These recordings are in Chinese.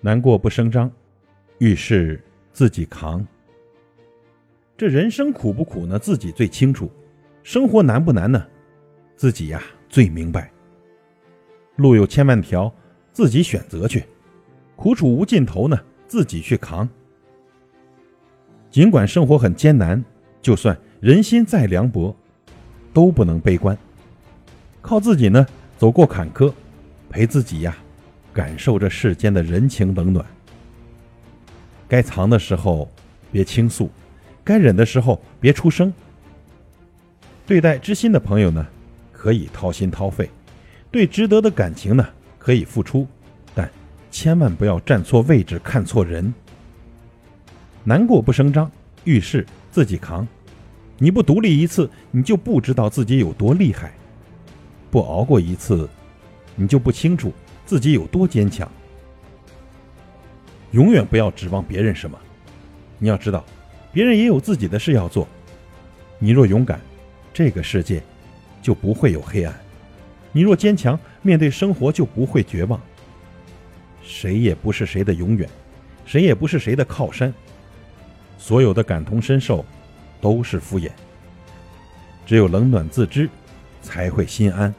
难过不声张，遇事自己扛。这人生苦不苦呢？自己最清楚。生活难不难呢？自己呀最明白。路有千万条，自己选择去；苦楚无尽头呢，自己去扛。尽管生活很艰难，就算人心再凉薄，都不能悲观。靠自己呢，走过坎坷，陪自己呀。感受这世间的人情冷暖，该藏的时候别倾诉，该忍的时候别出声。对待知心的朋友呢，可以掏心掏肺；对值得的感情呢，可以付出，但千万不要站错位置、看错人。难过不声张，遇事自己扛。你不独立一次，你就不知道自己有多厉害；不熬过一次，你就不清楚。自己有多坚强，永远不要指望别人什么。你要知道，别人也有自己的事要做。你若勇敢，这个世界就不会有黑暗；你若坚强，面对生活就不会绝望。谁也不是谁的永远，谁也不是谁的靠山。所有的感同身受都是敷衍。只有冷暖自知，才会心安。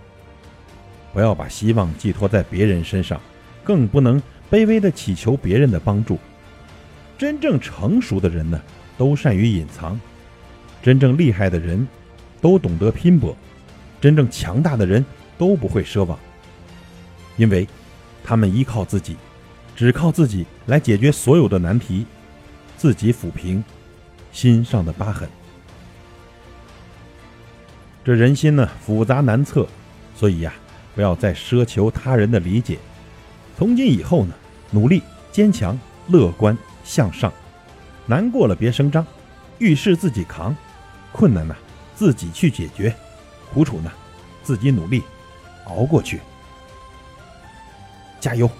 不要把希望寄托在别人身上，更不能卑微的祈求别人的帮助。真正成熟的人呢，都善于隐藏；真正厉害的人，都懂得拼搏；真正强大的人都不会奢望，因为他们依靠自己，只靠自己来解决所有的难题，自己抚平心上的疤痕。这人心呢，复杂难测，所以呀。不要再奢求他人的理解。从今以后呢，努力、坚强、乐观、向上。难过了别声张，遇事自己扛，困难呢自己去解决，苦楚呢自己努力熬过去。加油！